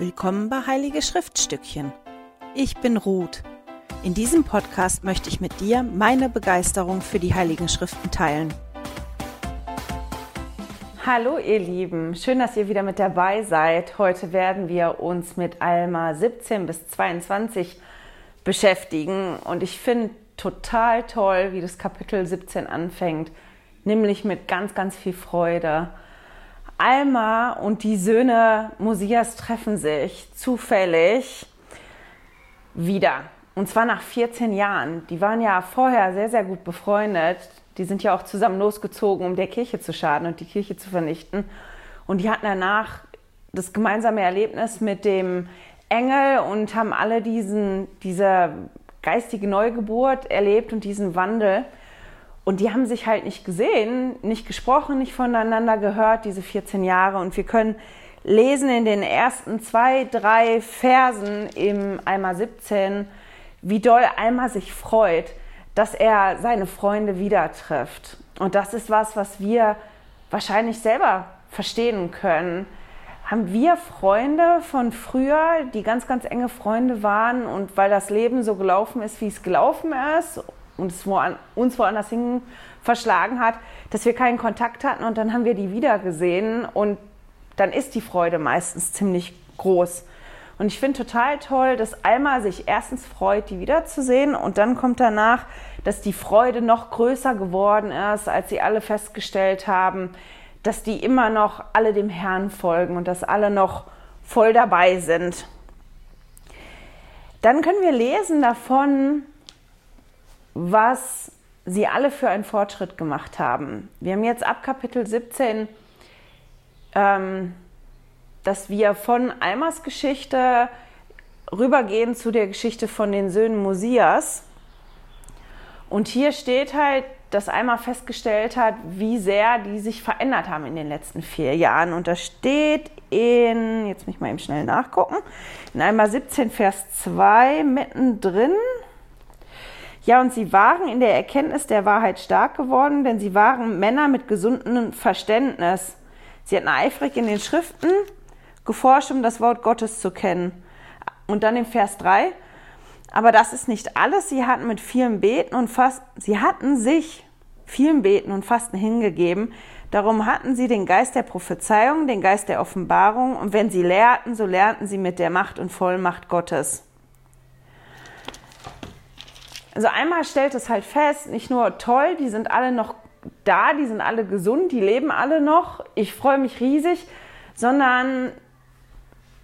Willkommen bei Heilige Schriftstückchen. Ich bin Ruth. In diesem Podcast möchte ich mit dir meine Begeisterung für die Heiligen Schriften teilen. Hallo ihr Lieben, schön, dass ihr wieder mit dabei seid. Heute werden wir uns mit Alma 17 bis 22 beschäftigen und ich finde total toll, wie das Kapitel 17 anfängt, nämlich mit ganz, ganz viel Freude. Alma und die Söhne Mosias treffen sich zufällig wieder. Und zwar nach 14 Jahren. Die waren ja vorher sehr, sehr gut befreundet. Die sind ja auch zusammen losgezogen, um der Kirche zu schaden und die Kirche zu vernichten. Und die hatten danach das gemeinsame Erlebnis mit dem Engel und haben alle diesen, diese geistige Neugeburt erlebt und diesen Wandel. Und die haben sich halt nicht gesehen, nicht gesprochen, nicht voneinander gehört, diese 14 Jahre. Und wir können lesen in den ersten zwei, drei Versen im Eimer 17, wie doll Eimer sich freut, dass er seine Freunde wieder trifft. Und das ist was, was wir wahrscheinlich selber verstehen können. Haben wir Freunde von früher, die ganz, ganz enge Freunde waren und weil das Leben so gelaufen ist, wie es gelaufen ist und es uns woanders hin verschlagen hat, dass wir keinen Kontakt hatten und dann haben wir die wieder gesehen und dann ist die Freude meistens ziemlich groß. Und ich finde total toll, dass Alma sich erstens freut, die wiederzusehen und dann kommt danach, dass die Freude noch größer geworden ist, als sie alle festgestellt haben, dass die immer noch alle dem Herrn folgen und dass alle noch voll dabei sind. Dann können wir lesen davon, was sie alle für einen Fortschritt gemacht haben. Wir haben jetzt ab Kapitel 17, ähm, dass wir von Almas Geschichte rübergehen zu der Geschichte von den Söhnen Mosias. Und hier steht halt, dass Alma festgestellt hat, wie sehr die sich verändert haben in den letzten vier Jahren. Und das steht in, jetzt muss ich mal eben schnell nachgucken, in Alma 17, Vers 2 mittendrin. Ja, und sie waren in der Erkenntnis der Wahrheit stark geworden, denn sie waren Männer mit gesundem Verständnis. Sie hatten eifrig in den Schriften geforscht, um das Wort Gottes zu kennen. Und dann im Vers 3, aber das ist nicht alles. Sie hatten mit vielen Beten und Fasten, sie hatten sich vielen Beten und Fasten hingegeben. Darum hatten sie den Geist der Prophezeiung, den Geist der Offenbarung. Und wenn sie lehrten, so lernten sie mit der Macht und Vollmacht Gottes. Also einmal stellt es halt fest, nicht nur toll, die sind alle noch da, die sind alle gesund, die leben alle noch, ich freue mich riesig, sondern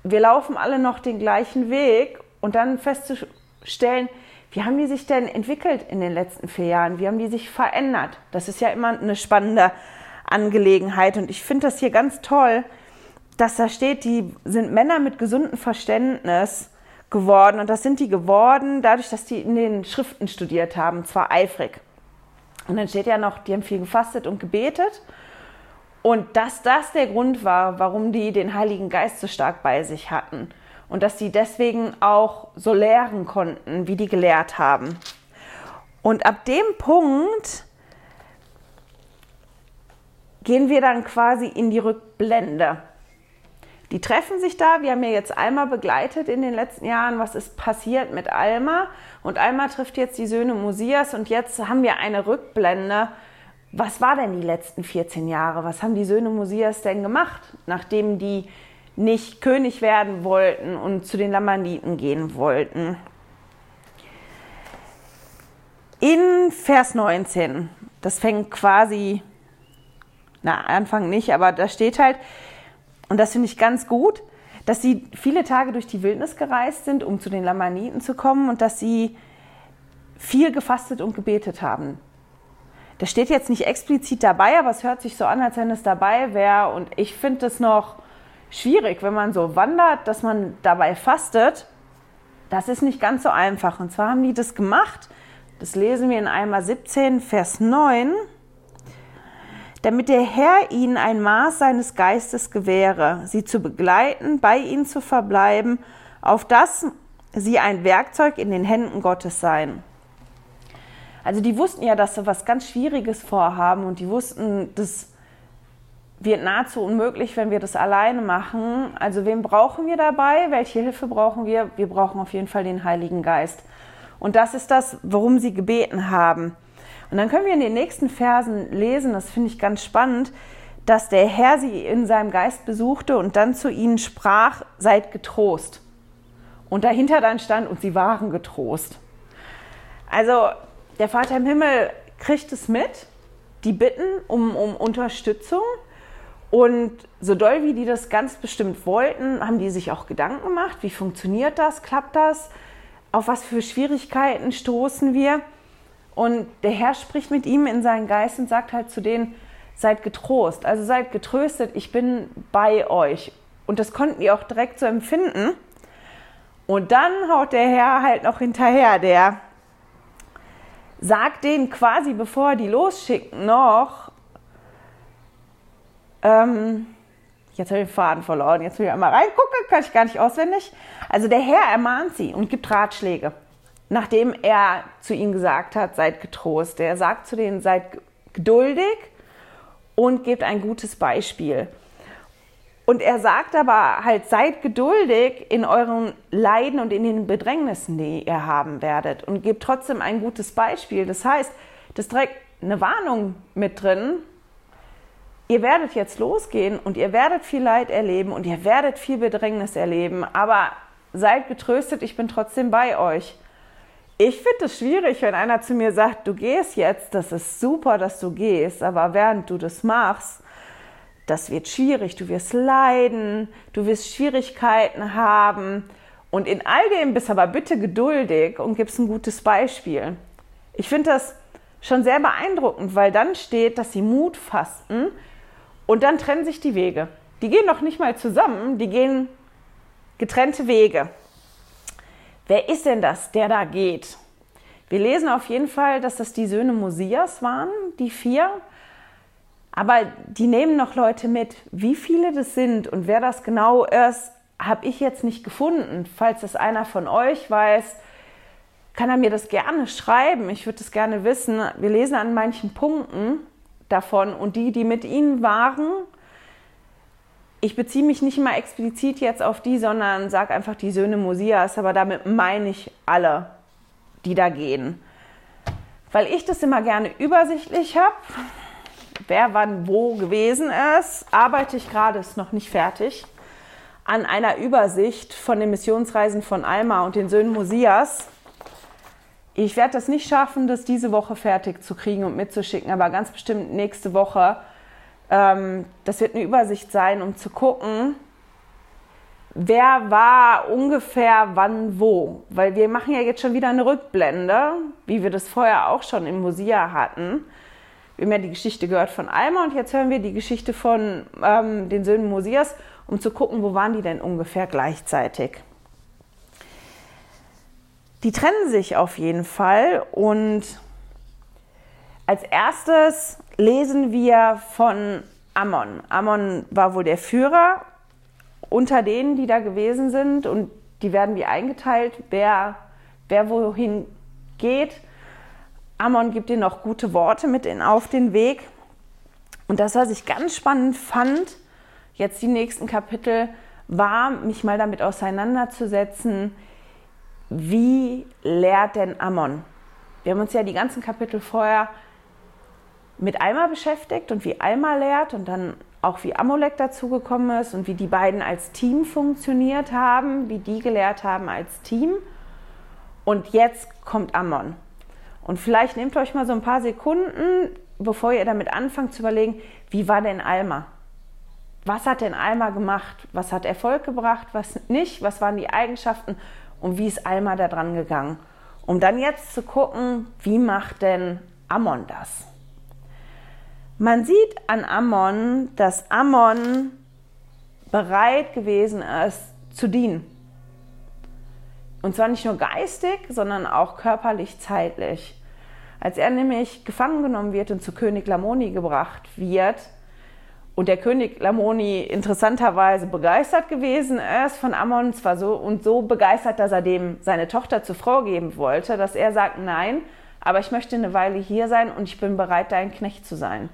wir laufen alle noch den gleichen Weg und dann festzustellen, wie haben die sich denn entwickelt in den letzten vier Jahren? Wie haben die sich verändert? Das ist ja immer eine spannende Angelegenheit und ich finde das hier ganz toll, dass da steht, die sind Männer mit gesundem Verständnis geworden. Und das sind die geworden, dadurch, dass die in den Schriften studiert haben, zwar eifrig. Und dann steht ja noch, die haben viel gefastet und gebetet. Und dass das der Grund war, warum die den Heiligen Geist so stark bei sich hatten. Und dass sie deswegen auch so lehren konnten, wie die gelehrt haben. Und ab dem Punkt gehen wir dann quasi in die Rückblende. Die treffen sich da. Wir haben ja jetzt Alma begleitet in den letzten Jahren. Was ist passiert mit Alma? Und Alma trifft jetzt die Söhne Mosias und jetzt haben wir eine Rückblende. Was war denn die letzten 14 Jahre? Was haben die Söhne Mosias denn gemacht, nachdem die nicht König werden wollten und zu den Lamaniten gehen wollten? In Vers 19, das fängt quasi, na, Anfang nicht, aber da steht halt, und das finde ich ganz gut, dass sie viele Tage durch die Wildnis gereist sind, um zu den Lamaniten zu kommen und dass sie viel gefastet und gebetet haben. Das steht jetzt nicht explizit dabei, aber es hört sich so an, als wenn es dabei wäre. Und ich finde es noch schwierig, wenn man so wandert, dass man dabei fastet. Das ist nicht ganz so einfach. Und zwar haben die das gemacht. Das lesen wir in Eimer 17, Vers 9 damit der Herr ihnen ein Maß seines Geistes gewähre, sie zu begleiten, bei ihnen zu verbleiben, auf dass sie ein Werkzeug in den Händen Gottes seien. Also die wussten ja, dass sie was ganz Schwieriges vorhaben und die wussten, dass wird nahezu unmöglich, wenn wir das alleine machen. Also wen brauchen wir dabei? Welche Hilfe brauchen wir? Wir brauchen auf jeden Fall den Heiligen Geist. Und das ist das, worum sie gebeten haben. Und dann können wir in den nächsten Versen lesen, das finde ich ganz spannend, dass der Herr sie in seinem Geist besuchte und dann zu ihnen sprach, seid getrost. Und dahinter dann stand, und sie waren getrost. Also der Vater im Himmel kriegt es mit, die bitten um, um Unterstützung. Und so doll wie die das ganz bestimmt wollten, haben die sich auch Gedanken gemacht, wie funktioniert das, klappt das, auf was für Schwierigkeiten stoßen wir. Und der Herr spricht mit ihm in seinen Geist und sagt halt zu denen, seid getrost, also seid getröstet, ich bin bei euch. Und das konnten die auch direkt so empfinden. Und dann haut der Herr halt noch hinterher, der sagt denen quasi, bevor er die losschicken, noch, ähm, jetzt habe ich den Faden verloren, jetzt will ich einmal reingucken, kann ich gar nicht auswendig. Also der Herr ermahnt sie und gibt Ratschläge, nachdem er zu ihnen gesagt hat, seid getrost. Er sagt zu denen, seid geduldig und gebt ein gutes Beispiel. Und er sagt aber halt, seid geduldig in euren Leiden und in den Bedrängnissen, die ihr haben werdet und gebt trotzdem ein gutes Beispiel. Das heißt, das trägt eine Warnung mit drin. Ihr werdet jetzt losgehen und ihr werdet viel Leid erleben und ihr werdet viel Bedrängnis erleben, aber seid getröstet, ich bin trotzdem bei euch. Ich finde es schwierig, wenn einer zu mir sagt, du gehst jetzt, das ist super, dass du gehst, aber während du das machst, das wird schwierig, du wirst leiden, du wirst Schwierigkeiten haben und in all dem bist aber bitte geduldig und gibst ein gutes Beispiel. Ich finde das schon sehr beeindruckend, weil dann steht, dass sie Mut fasten und dann trennen sich die Wege. Die gehen noch nicht mal zusammen, die gehen getrennte Wege. Wer ist denn das, der da geht? Wir lesen auf jeden Fall, dass das die Söhne Mosias waren, die vier. Aber die nehmen noch Leute mit. Wie viele das sind und wer das genau ist, habe ich jetzt nicht gefunden. Falls das einer von euch weiß, kann er mir das gerne schreiben. Ich würde es gerne wissen. Wir lesen an manchen Punkten davon und die, die mit ihnen waren, ich beziehe mich nicht immer explizit jetzt auf die, sondern sage einfach die Söhne Mosias, aber damit meine ich alle, die da gehen. Weil ich das immer gerne übersichtlich habe, wer wann wo gewesen ist, arbeite ich gerade, ist noch nicht fertig, an einer Übersicht von den Missionsreisen von Alma und den Söhnen Mosias. Ich werde das nicht schaffen, das diese Woche fertig zu kriegen und mitzuschicken, aber ganz bestimmt nächste Woche ähm, das wird eine Übersicht sein, um zu gucken, wer war ungefähr wann wo. Weil wir machen ja jetzt schon wieder eine Rückblende, wie wir das vorher auch schon im Mosia hatten. Wir haben ja die Geschichte gehört von Alma und jetzt hören wir die Geschichte von ähm, den Söhnen Mosias, um zu gucken, wo waren die denn ungefähr gleichzeitig. Die trennen sich auf jeden Fall und als erstes lesen wir von Ammon. Ammon war wohl der Führer unter denen, die da gewesen sind und die werden wie eingeteilt, wer, wer wohin geht. Ammon gibt ihnen noch gute Worte mit in, auf den Weg. Und das, was ich ganz spannend fand, jetzt die nächsten Kapitel, war, mich mal damit auseinanderzusetzen, wie lehrt denn Ammon? Wir haben uns ja die ganzen Kapitel vorher mit Alma beschäftigt und wie Alma lehrt und dann auch wie Amolek dazugekommen ist und wie die beiden als Team funktioniert haben, wie die gelehrt haben als Team. Und jetzt kommt Ammon. Und vielleicht nehmt euch mal so ein paar Sekunden, bevor ihr damit anfangt zu überlegen, wie war denn Alma? Was hat denn Alma gemacht? Was hat Erfolg gebracht? Was nicht? Was waren die Eigenschaften? Und wie ist Alma da dran gegangen? Um dann jetzt zu gucken, wie macht denn Ammon das? Man sieht an Ammon, dass Ammon bereit gewesen ist zu dienen. Und zwar nicht nur geistig, sondern auch körperlich, zeitlich. Als er nämlich gefangen genommen wird und zu König Lamoni gebracht wird und der König Lamoni interessanterweise begeistert gewesen ist von Ammon, zwar so und so begeistert, dass er dem seine Tochter zur Frau geben wollte, dass er sagt, nein, aber ich möchte eine Weile hier sein und ich bin bereit, dein Knecht zu sein.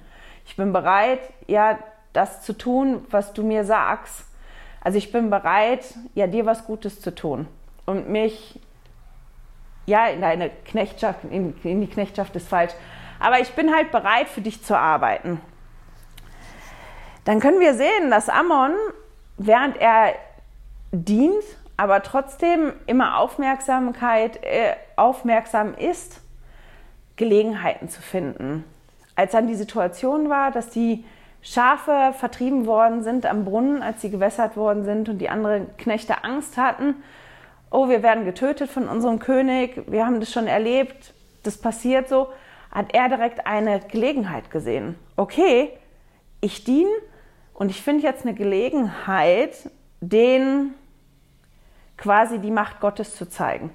Ich bin bereit, ja, das zu tun, was du mir sagst. Also ich bin bereit, ja, dir was Gutes zu tun und mich ja in deine Knechtschaft, in, in die Knechtschaft ist falsch, aber ich bin halt bereit, für dich zu arbeiten. Dann können wir sehen, dass Ammon, während er dient, aber trotzdem immer Aufmerksamkeit, äh, aufmerksam ist, Gelegenheiten zu finden. Als dann die Situation war, dass die Schafe vertrieben worden sind am Brunnen, als sie gewässert worden sind und die anderen Knechte Angst hatten, oh, wir werden getötet von unserem König, wir haben das schon erlebt, das passiert so, hat er direkt eine Gelegenheit gesehen. Okay, ich diene und ich finde jetzt eine Gelegenheit, den quasi die Macht Gottes zu zeigen.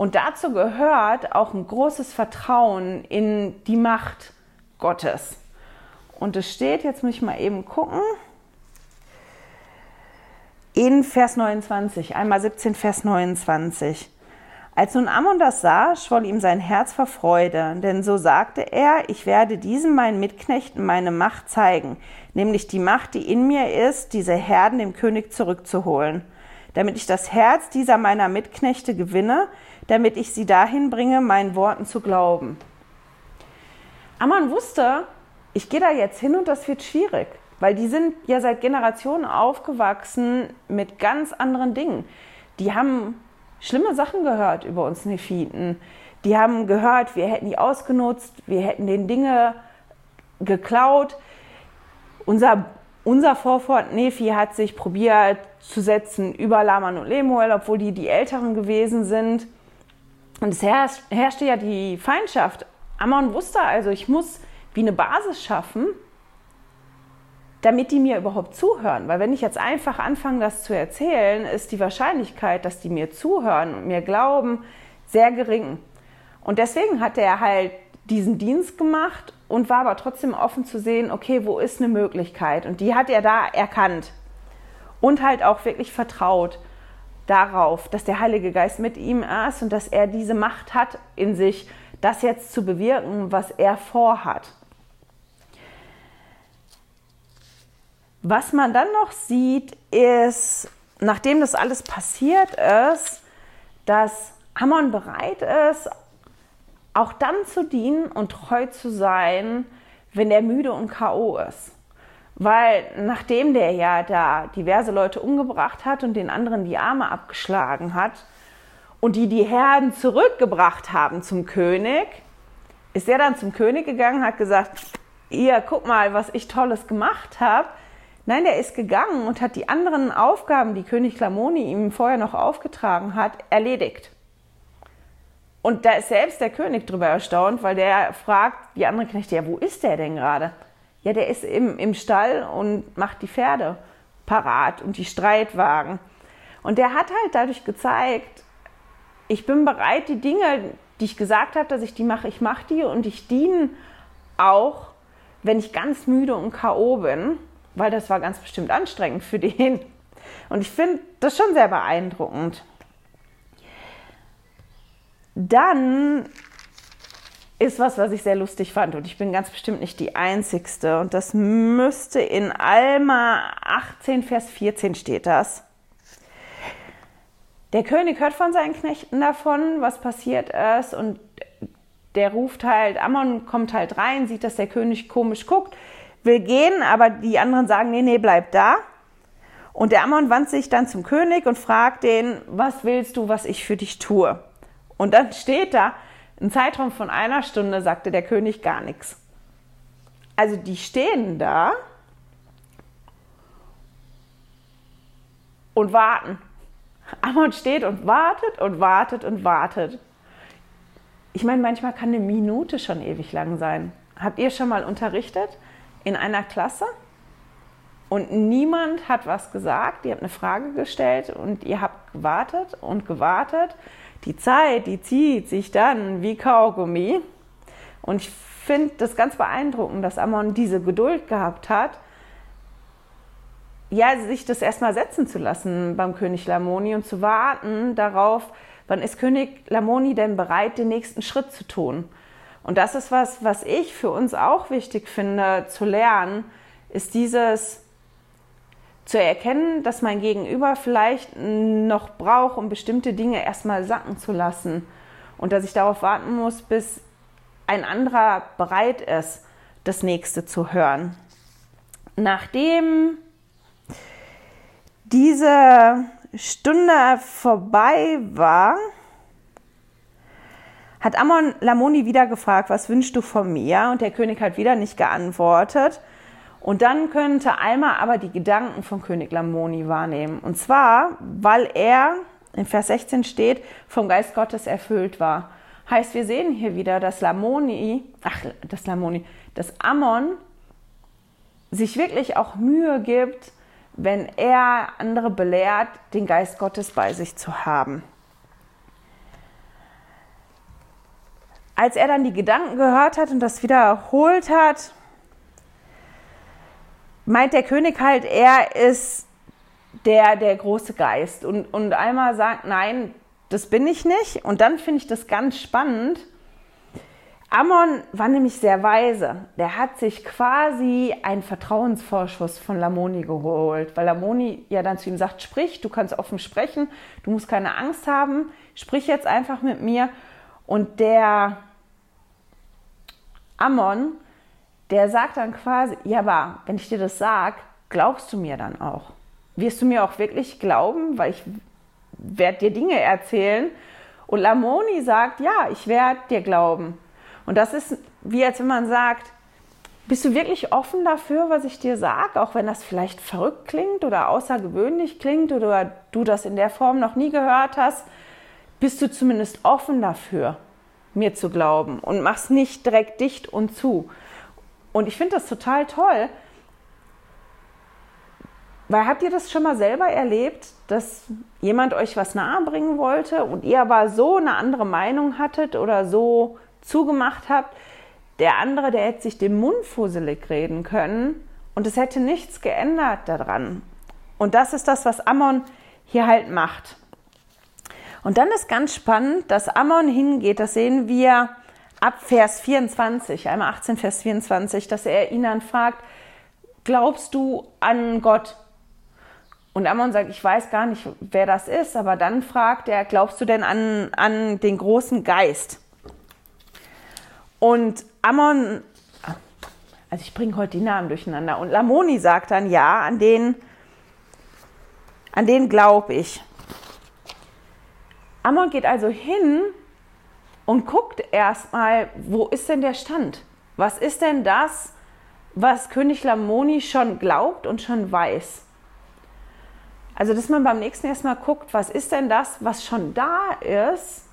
Und dazu gehört auch ein großes Vertrauen in die Macht Gottes. Und es steht, jetzt muss ich mal eben gucken, in Vers 29, einmal 17, Vers 29. Als nun Ammon das sah, schwoll ihm sein Herz vor Freude, denn so sagte er, ich werde diesem meinen Mitknechten meine Macht zeigen, nämlich die Macht, die in mir ist, diese Herden dem König zurückzuholen, damit ich das Herz dieser meiner Mitknechte gewinne, damit ich sie dahin bringe, meinen Worten zu glauben. Ammon wusste, ich gehe da jetzt hin und das wird schwierig. Weil die sind ja seit Generationen aufgewachsen mit ganz anderen Dingen. Die haben schlimme Sachen gehört über uns Nephiten. Die haben gehört, wir hätten die ausgenutzt, wir hätten den Dinge geklaut. Unser, unser Vorfahrt Nephi hat sich probiert zu setzen über Laman und Lemuel, obwohl die die Älteren gewesen sind. Und es herrscht, herrschte ja die Feindschaft. Ammon wusste also, ich muss wie eine Basis schaffen, damit die mir überhaupt zuhören. Weil wenn ich jetzt einfach anfange, das zu erzählen, ist die Wahrscheinlichkeit, dass die mir zuhören und mir glauben, sehr gering. Und deswegen hat er halt diesen Dienst gemacht und war aber trotzdem offen zu sehen, okay, wo ist eine Möglichkeit? Und die hat er da erkannt und halt auch wirklich vertraut darauf, dass der Heilige Geist mit ihm ist und dass er diese Macht hat in sich, das jetzt zu bewirken, was er vorhat. Was man dann noch sieht, ist, nachdem das alles passiert ist, dass Ammon bereit ist, auch dann zu dienen und treu zu sein, wenn er müde und K.O. ist. Weil nachdem der ja da diverse Leute umgebracht hat und den anderen die Arme abgeschlagen hat und die die Herden zurückgebracht haben zum König, ist er dann zum König gegangen, hat gesagt, ihr guck mal, was ich tolles gemacht habe. Nein, der ist gegangen und hat die anderen Aufgaben, die König Lamoni ihm vorher noch aufgetragen hat, erledigt. Und da ist selbst der König drüber erstaunt, weil der fragt die anderen Knechte, ja, wo ist der denn gerade? Ja, der ist im, im Stall und macht die Pferde parat und die Streitwagen. Und der hat halt dadurch gezeigt, ich bin bereit, die Dinge, die ich gesagt habe, dass ich die mache, ich mache die und ich diene auch, wenn ich ganz müde und K.O. bin weil das war ganz bestimmt anstrengend für den. Und ich finde das schon sehr beeindruckend. Dann ist was, was ich sehr lustig fand und ich bin ganz bestimmt nicht die Einzigste und das müsste in Alma 18, Vers 14 steht das. Der König hört von seinen Knechten davon, was passiert ist und der ruft halt, Ammon kommt halt rein, sieht, dass der König komisch guckt, will gehen, aber die anderen sagen, nee, nee, bleib da. Und der Ammon wandt sich dann zum König und fragt den, was willst du, was ich für dich tue? Und dann steht da, ein Zeitraum von einer Stunde sagte der König gar nichts. Also die stehen da und warten. Ammon steht und wartet und wartet und wartet. Ich meine, manchmal kann eine Minute schon ewig lang sein. Habt ihr schon mal unterrichtet? in einer Klasse und niemand hat was gesagt. Ihr habt eine Frage gestellt und ihr habt gewartet und gewartet. Die Zeit, die zieht sich dann wie Kaugummi. Und ich finde das ganz beeindruckend, dass Amon diese Geduld gehabt hat, ja, sich das erstmal setzen zu lassen beim König Lamoni und zu warten darauf, wann ist König Lamoni denn bereit, den nächsten Schritt zu tun. Und das ist was, was ich für uns auch wichtig finde zu lernen, ist dieses zu erkennen, dass mein Gegenüber vielleicht noch braucht, um bestimmte Dinge erstmal sacken zu lassen und dass ich darauf warten muss, bis ein anderer bereit ist, das nächste zu hören. Nachdem diese Stunde vorbei war, hat Amon Lamoni wieder gefragt, was wünschst du von mir? Und der König hat wieder nicht geantwortet. Und dann könnte Alma aber die Gedanken von König Lamoni wahrnehmen. Und zwar, weil er, in Vers 16 steht, vom Geist Gottes erfüllt war. Heißt, wir sehen hier wieder, dass Lamoni, ach, das Lamoni, dass Ammon sich wirklich auch Mühe gibt, wenn er andere belehrt, den Geist Gottes bei sich zu haben. Als er dann die Gedanken gehört hat und das wiederholt hat, meint der König halt, er ist der, der große Geist. Und, und einmal sagt, nein, das bin ich nicht. Und dann finde ich das ganz spannend. Ammon war nämlich sehr weise. Der hat sich quasi einen Vertrauensvorschuss von Lamoni geholt, weil Lamoni ja dann zu ihm sagt, sprich, du kannst offen sprechen, du musst keine Angst haben, sprich jetzt einfach mit mir. Und der Ammon der sagt dann quasi, ja, aber wenn ich dir das sage, glaubst du mir dann auch? Wirst du mir auch wirklich glauben, weil ich werde dir Dinge erzählen? Und Lamoni sagt, ja, ich werde dir glauben. Und das ist wie als wenn man sagt, bist du wirklich offen dafür, was ich dir sage, auch wenn das vielleicht verrückt klingt oder außergewöhnlich klingt oder du das in der Form noch nie gehört hast? Bist du zumindest offen dafür, mir zu glauben und machst nicht direkt dicht und zu? Und ich finde das total toll, weil habt ihr das schon mal selber erlebt, dass jemand euch was nahebringen wollte und ihr aber so eine andere Meinung hattet oder so zugemacht habt, der andere, der hätte sich den Mund fusselig reden können und es hätte nichts geändert daran. Und das ist das, was Ammon hier halt macht. Und dann ist ganz spannend, dass Ammon hingeht, das sehen wir ab Vers 24, einmal 18, Vers 24, dass er ihn dann fragt, glaubst du an Gott? Und Ammon sagt, ich weiß gar nicht, wer das ist, aber dann fragt er, glaubst du denn an, an den großen Geist? Und Ammon, also ich bringe heute die Namen durcheinander, und Lamoni sagt dann, ja, an den, an den glaube ich. Ammon geht also hin und guckt erstmal, wo ist denn der Stand? Was ist denn das, was König Lamoni schon glaubt und schon weiß? Also, dass man beim nächsten erstmal guckt, was ist denn das, was schon da ist,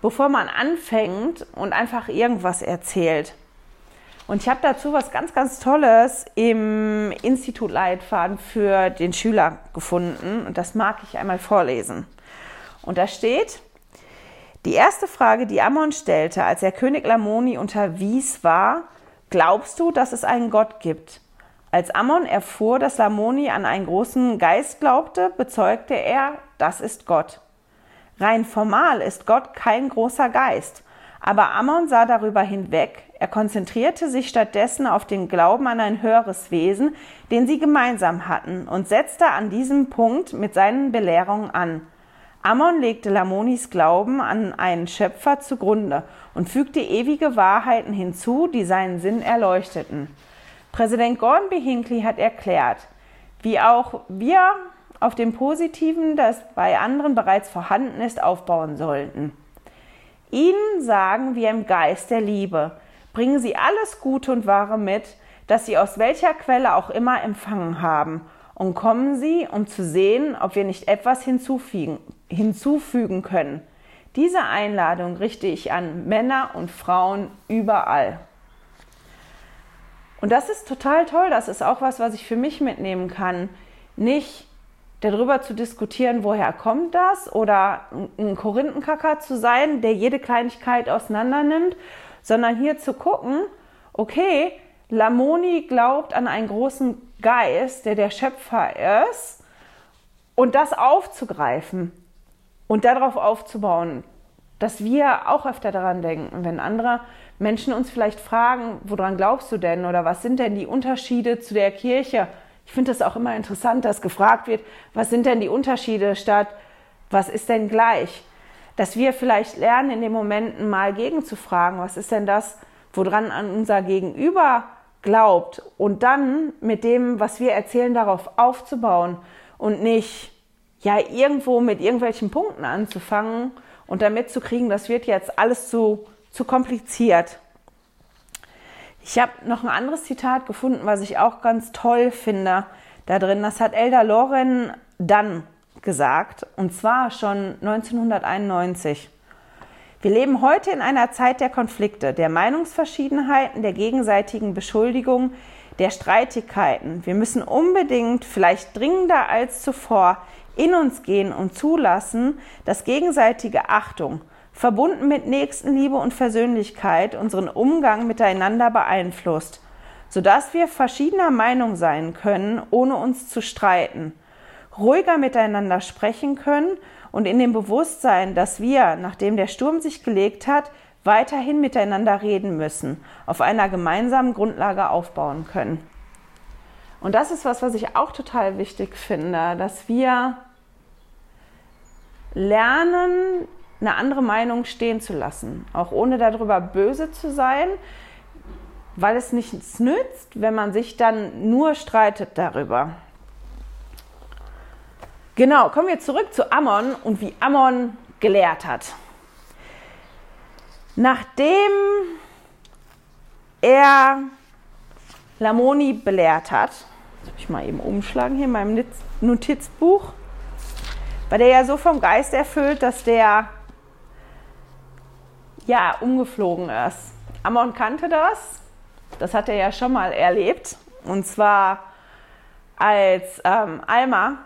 bevor man anfängt und einfach irgendwas erzählt. Und ich habe dazu was ganz, ganz Tolles im Institut Leitfaden für den Schüler gefunden und das mag ich einmal vorlesen. Und da steht, die erste Frage, die Ammon stellte, als er König Lamoni unterwies, war, glaubst du, dass es einen Gott gibt? Als Ammon erfuhr, dass Lamoni an einen großen Geist glaubte, bezeugte er, das ist Gott. Rein formal ist Gott kein großer Geist, aber Ammon sah darüber hinweg, er konzentrierte sich stattdessen auf den Glauben an ein höheres Wesen, den sie gemeinsam hatten, und setzte an diesem Punkt mit seinen Belehrungen an. Ammon legte Lamonis Glauben an einen Schöpfer zugrunde und fügte ewige Wahrheiten hinzu, die seinen Sinn erleuchteten. Präsident Gordon B. Hinckley hat erklärt, wie auch wir auf dem Positiven, das bei anderen bereits vorhanden ist, aufbauen sollten. Ihnen sagen wir im Geist der Liebe, bringen Sie alles Gute und Wahre mit, das Sie aus welcher Quelle auch immer empfangen haben und kommen Sie, um zu sehen, ob wir nicht etwas hinzufügen, hinzufügen können. Diese Einladung richte ich an Männer und Frauen überall. Und das ist total toll. Das ist auch was, was ich für mich mitnehmen kann. Nicht darüber zu diskutieren, woher kommt das oder ein Korinthenkacker zu sein, der jede Kleinigkeit auseinander nimmt, sondern hier zu gucken, okay, Lamoni glaubt an einen großen Geist, der der Schöpfer ist, und das aufzugreifen und darauf aufzubauen, dass wir auch öfter daran denken, wenn andere Menschen uns vielleicht fragen, woran glaubst du denn oder was sind denn die Unterschiede zu der Kirche? Ich finde es auch immer interessant, dass gefragt wird, was sind denn die Unterschiede statt was ist denn gleich? Dass wir vielleicht lernen, in den Momenten mal gegenzufragen, was ist denn das, woran an unser Gegenüber glaubt und dann mit dem, was wir erzählen, darauf aufzubauen und nicht ja irgendwo mit irgendwelchen Punkten anzufangen und damit zu kriegen, das wird jetzt alles zu, zu kompliziert. Ich habe noch ein anderes Zitat gefunden, was ich auch ganz toll finde da drin. Das hat Elder Loren dann gesagt, und zwar schon 1991. Wir leben heute in einer Zeit der Konflikte, der Meinungsverschiedenheiten, der gegenseitigen Beschuldigung, der Streitigkeiten. Wir müssen unbedingt, vielleicht dringender als zuvor, in uns gehen und zulassen, dass gegenseitige Achtung, verbunden mit Nächstenliebe und Versöhnlichkeit, unseren Umgang miteinander beeinflusst, sodass wir verschiedener Meinung sein können, ohne uns zu streiten ruhiger miteinander sprechen können und in dem Bewusstsein, dass wir, nachdem der Sturm sich gelegt hat, weiterhin miteinander reden müssen, auf einer gemeinsamen Grundlage aufbauen können. Und das ist was, was ich auch total wichtig finde, dass wir lernen, eine andere Meinung stehen zu lassen, auch ohne darüber böse zu sein, weil es nichts nützt, wenn man sich dann nur streitet darüber. Genau, kommen wir zurück zu Ammon und wie Ammon gelehrt hat. Nachdem er Lamoni belehrt hat, das habe ich mal eben umschlagen hier in meinem Notizbuch, war der ja so vom Geist erfüllt, dass der ja umgeflogen ist. Ammon kannte das, das hat er ja schon mal erlebt, und zwar als ähm, Alma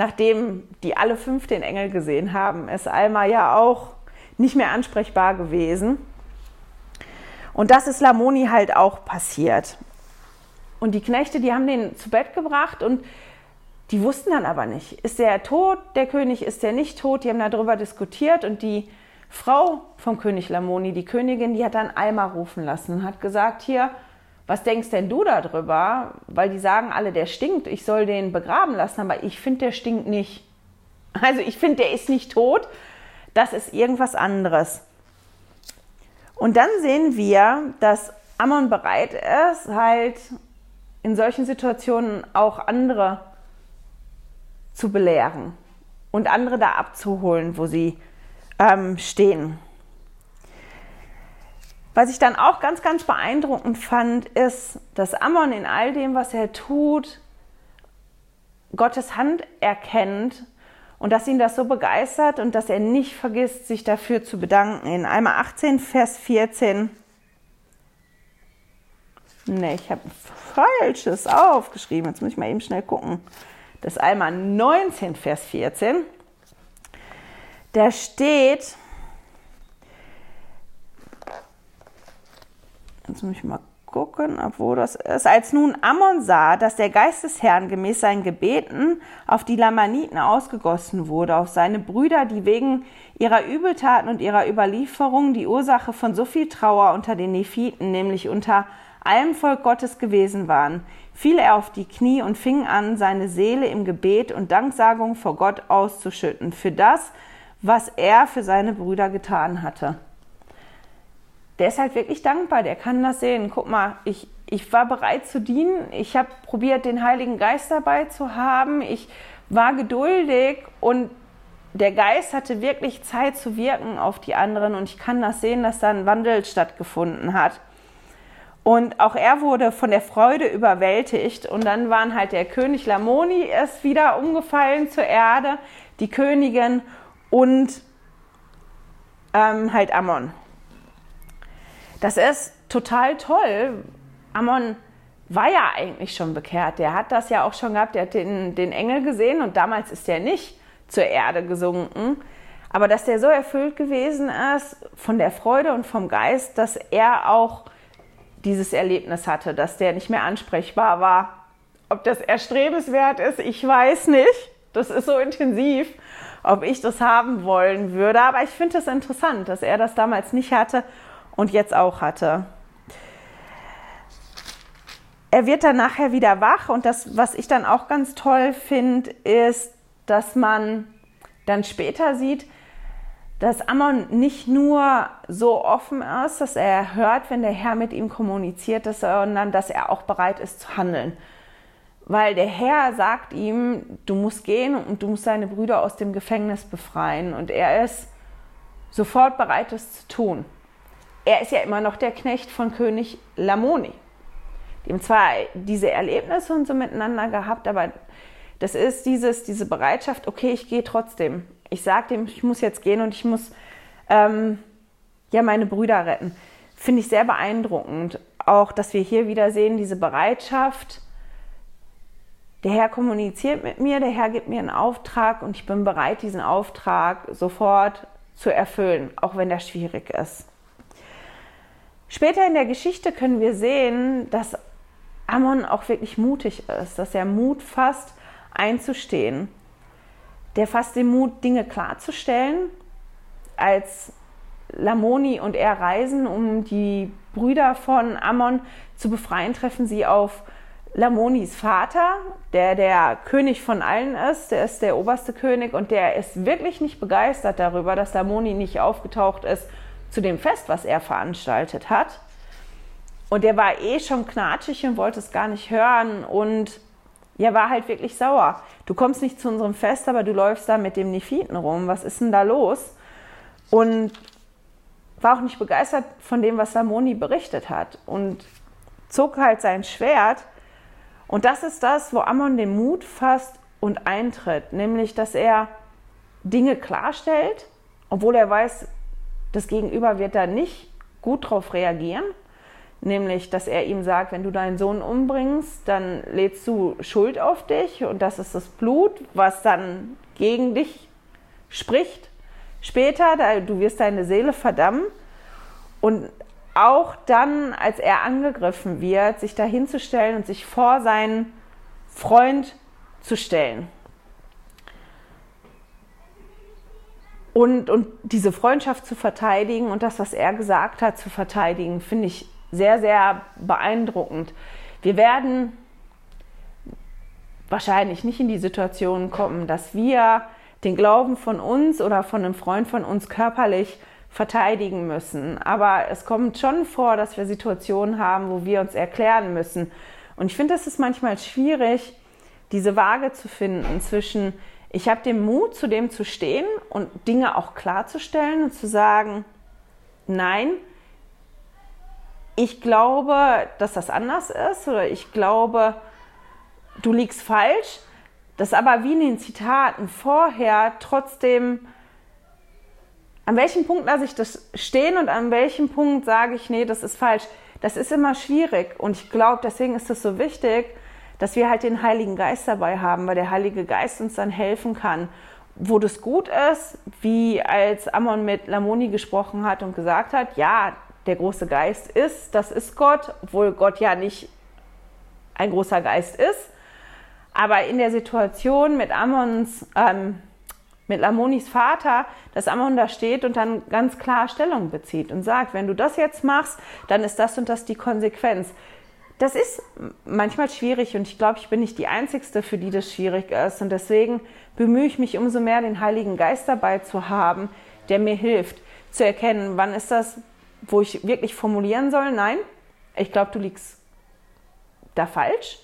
nachdem die alle fünf den Engel gesehen haben, ist Alma ja auch nicht mehr ansprechbar gewesen. Und das ist Lamoni halt auch passiert. Und die Knechte, die haben den zu Bett gebracht und die wussten dann aber nicht, ist der tot, der König, ist der nicht tot? Die haben darüber diskutiert und die Frau vom König Lamoni, die Königin, die hat dann Alma rufen lassen und hat gesagt, hier, was denkst denn du darüber? Weil die sagen alle, der stinkt, ich soll den begraben lassen, aber ich finde, der stinkt nicht. Also ich finde, der ist nicht tot, das ist irgendwas anderes. Und dann sehen wir, dass Ammon bereit ist, halt in solchen Situationen auch andere zu belehren und andere da abzuholen, wo sie ähm, stehen. Was ich dann auch ganz, ganz beeindruckend fand, ist, dass Ammon in all dem, was er tut, Gottes Hand erkennt und dass ihn das so begeistert und dass er nicht vergisst, sich dafür zu bedanken. In Eimer 18, Vers 14. Ne, ich habe Falsches aufgeschrieben. Jetzt muss ich mal eben schnell gucken. Das Eimer 19, Vers 14. Da steht, Jetzt muss ich mal gucken, wo das ist. Als nun Ammon sah, dass der Geist des Herrn gemäß seinen Gebeten auf die Lamaniten ausgegossen wurde, auf seine Brüder, die wegen ihrer Übeltaten und ihrer Überlieferung die Ursache von so viel Trauer unter den Nephiten, nämlich unter allem Volk Gottes gewesen waren, fiel er auf die Knie und fing an, seine Seele im Gebet und Danksagung vor Gott auszuschütten für das, was er für seine Brüder getan hatte der ist halt wirklich dankbar, der kann das sehen. Guck mal, ich, ich war bereit zu dienen, ich habe probiert, den Heiligen Geist dabei zu haben, ich war geduldig und der Geist hatte wirklich Zeit zu wirken auf die anderen und ich kann das sehen, dass da ein Wandel stattgefunden hat. Und auch er wurde von der Freude überwältigt und dann waren halt der König Lamoni ist wieder umgefallen zur Erde, die Königin und ähm, halt Ammon. Das ist total toll. Ammon war ja eigentlich schon bekehrt. Der hat das ja auch schon gehabt. Der hat den, den Engel gesehen und damals ist er nicht zur Erde gesunken. Aber dass der so erfüllt gewesen ist von der Freude und vom Geist, dass er auch dieses Erlebnis hatte, dass der nicht mehr ansprechbar war. Ob das erstrebenswert ist, ich weiß nicht. Das ist so intensiv, ob ich das haben wollen würde. Aber ich finde es das interessant, dass er das damals nicht hatte und jetzt auch hatte. Er wird dann nachher wieder wach und das, was ich dann auch ganz toll finde, ist, dass man dann später sieht, dass Ammon nicht nur so offen ist, dass er hört, wenn der Herr mit ihm kommuniziert, sondern dass er auch bereit ist zu handeln. Weil der Herr sagt ihm, du musst gehen und du musst deine Brüder aus dem Gefängnis befreien. Und er ist sofort bereit, es zu tun. Er ist ja immer noch der Knecht von König Lamoni. Die haben zwar diese Erlebnisse und so miteinander gehabt, aber das ist dieses, diese Bereitschaft, okay, ich gehe trotzdem. Ich sage dem, ich muss jetzt gehen und ich muss ähm, ja meine Brüder retten. Finde ich sehr beeindruckend. Auch, dass wir hier wieder sehen, diese Bereitschaft. Der Herr kommuniziert mit mir, der Herr gibt mir einen Auftrag und ich bin bereit, diesen Auftrag sofort zu erfüllen, auch wenn der schwierig ist. Später in der Geschichte können wir sehen, dass Ammon auch wirklich mutig ist, dass er Mut fasst, einzustehen. Der fasst den Mut, Dinge klarzustellen. Als Lamoni und er reisen, um die Brüder von Ammon zu befreien, treffen sie auf Lamonis Vater, der der König von allen ist, der ist der oberste König und der ist wirklich nicht begeistert darüber, dass Lamoni nicht aufgetaucht ist zu dem Fest, was er veranstaltet hat. Und der war eh schon knatschig und wollte es gar nicht hören und ja, war halt wirklich sauer. Du kommst nicht zu unserem Fest, aber du läufst da mit dem Nephiten rum. Was ist denn da los? Und war auch nicht begeistert von dem, was Samoni berichtet hat. Und zog halt sein Schwert. Und das ist das, wo Ammon den Mut fasst und eintritt. Nämlich, dass er Dinge klarstellt, obwohl er weiß, das Gegenüber wird da nicht gut drauf reagieren nämlich dass er ihm sagt, wenn du deinen Sohn umbringst, dann lädst du Schuld auf dich und das ist das Blut, was dann gegen dich spricht. Später, du wirst deine Seele verdammen und auch dann, als er angegriffen wird, sich dahinzustellen und sich vor seinen Freund zu stellen. Und, und diese Freundschaft zu verteidigen und das, was er gesagt hat, zu verteidigen, finde ich sehr, sehr beeindruckend. Wir werden wahrscheinlich nicht in die Situation kommen, dass wir den Glauben von uns oder von einem Freund von uns körperlich verteidigen müssen. Aber es kommt schon vor, dass wir Situationen haben, wo wir uns erklären müssen. Und ich finde, es ist manchmal schwierig, diese Waage zu finden zwischen, ich habe den Mut, zu dem zu stehen und Dinge auch klarzustellen und zu sagen, nein, ich glaube, dass das anders ist oder ich glaube, du liegst falsch, das aber wie in den Zitaten vorher trotzdem, an welchem Punkt lasse ich das stehen und an welchem Punkt sage ich, nee, das ist falsch. Das ist immer schwierig und ich glaube, deswegen ist es so wichtig, dass wir halt den Heiligen Geist dabei haben, weil der Heilige Geist uns dann helfen kann. Wo das gut ist, wie als Ammon mit Lamoni gesprochen hat und gesagt hat, ja, der große Geist ist, das ist Gott, obwohl Gott ja nicht ein großer Geist ist. Aber in der Situation mit Ammons, ähm, mit Lamonis Vater, dass Ammon da steht und dann ganz klar Stellung bezieht und sagt, wenn du das jetzt machst, dann ist das und das die Konsequenz. Das ist manchmal schwierig und ich glaube, ich bin nicht die Einzige, für die das schwierig ist. Und deswegen bemühe ich mich umso mehr, den Heiligen Geist dabei zu haben, der mir hilft, zu erkennen, wann ist das wo ich wirklich formulieren soll, nein, ich glaube, du liegst da falsch.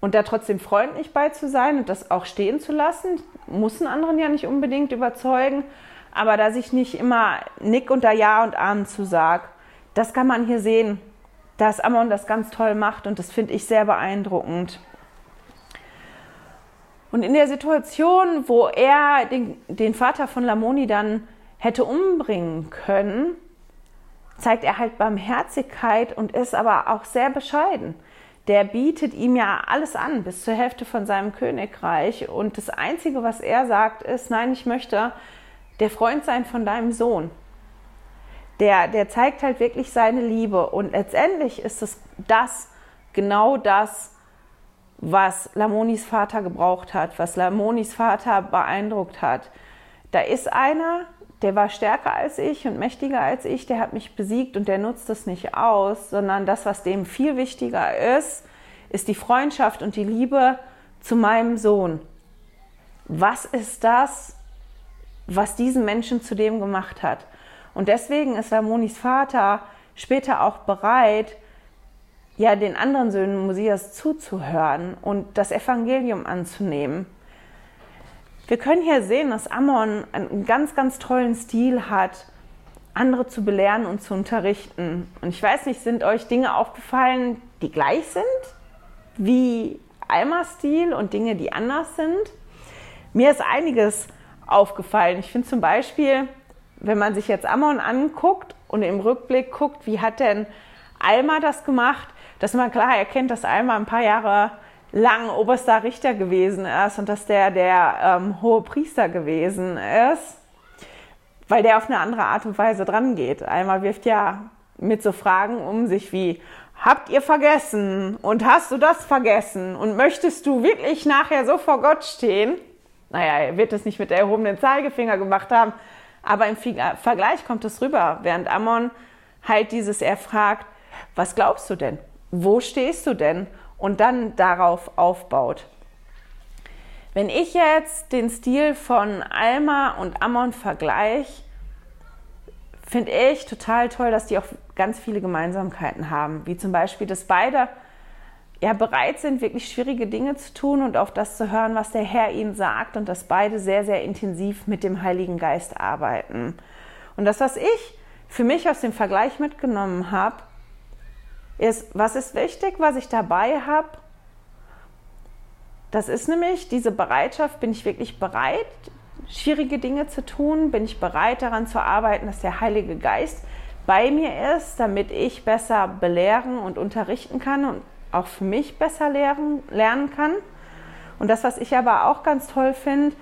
Und da trotzdem freundlich bei zu sein und das auch stehen zu lassen, muss einen anderen ja nicht unbedingt überzeugen, aber dass ich nicht immer Nick unter Ja und Amen zu sag, das kann man hier sehen, dass Amon das ganz toll macht und das finde ich sehr beeindruckend. Und in der Situation, wo er den, den Vater von Lamoni dann hätte umbringen können, zeigt er halt Barmherzigkeit und ist aber auch sehr bescheiden. Der bietet ihm ja alles an, bis zur Hälfte von seinem Königreich. Und das Einzige, was er sagt, ist, nein, ich möchte der Freund sein von deinem Sohn. Der, der zeigt halt wirklich seine Liebe. Und letztendlich ist es das, genau das, was Lamonis Vater gebraucht hat, was Lamonis Vater beeindruckt hat. Da ist einer, der war stärker als ich und mächtiger als ich, der hat mich besiegt und der nutzt es nicht aus, sondern das, was dem viel wichtiger ist, ist die Freundschaft und die Liebe zu meinem Sohn. Was ist das, was diesen Menschen zu dem gemacht hat? Und deswegen ist Ramonis Vater später auch bereit, ja, den anderen Söhnen Mosias zuzuhören und das Evangelium anzunehmen. Wir können hier sehen, dass Ammon einen ganz, ganz tollen Stil hat, andere zu belehren und zu unterrichten. Und ich weiß nicht, sind euch Dinge aufgefallen, die gleich sind, wie Almas Stil und Dinge, die anders sind? Mir ist einiges aufgefallen. Ich finde zum Beispiel, wenn man sich jetzt Ammon anguckt und im Rückblick guckt, wie hat denn Alma das gemacht, dass man klar erkennt, dass Alma ein paar Jahre lang oberster Richter gewesen ist und dass der der ähm, hohe Priester gewesen ist, weil der auf eine andere Art und Weise dran geht. Alma wirft ja mit so Fragen um sich wie, habt ihr vergessen und hast du das vergessen und möchtest du wirklich nachher so vor Gott stehen? Naja, er wird es nicht mit der erhobenen Zeigefinger gemacht haben, aber im Vergleich kommt es rüber, während Ammon halt dieses, er fragt, was glaubst du denn? Wo stehst du denn? Und dann darauf aufbaut. Wenn ich jetzt den Stil von Alma und Ammon vergleiche, finde ich total toll, dass die auch ganz viele Gemeinsamkeiten haben. Wie zum Beispiel, dass beide ja, bereit sind, wirklich schwierige Dinge zu tun und auf das zu hören, was der Herr ihnen sagt und dass beide sehr, sehr intensiv mit dem Heiligen Geist arbeiten. Und das, was ich für mich aus dem Vergleich mitgenommen habe, ist, was ist wichtig, was ich dabei habe? Das ist nämlich diese Bereitschaft, bin ich wirklich bereit, schwierige Dinge zu tun? Bin ich bereit daran zu arbeiten, dass der Heilige Geist bei mir ist, damit ich besser belehren und unterrichten kann und auch für mich besser lernen, lernen kann. Und das, was ich aber auch ganz toll finde,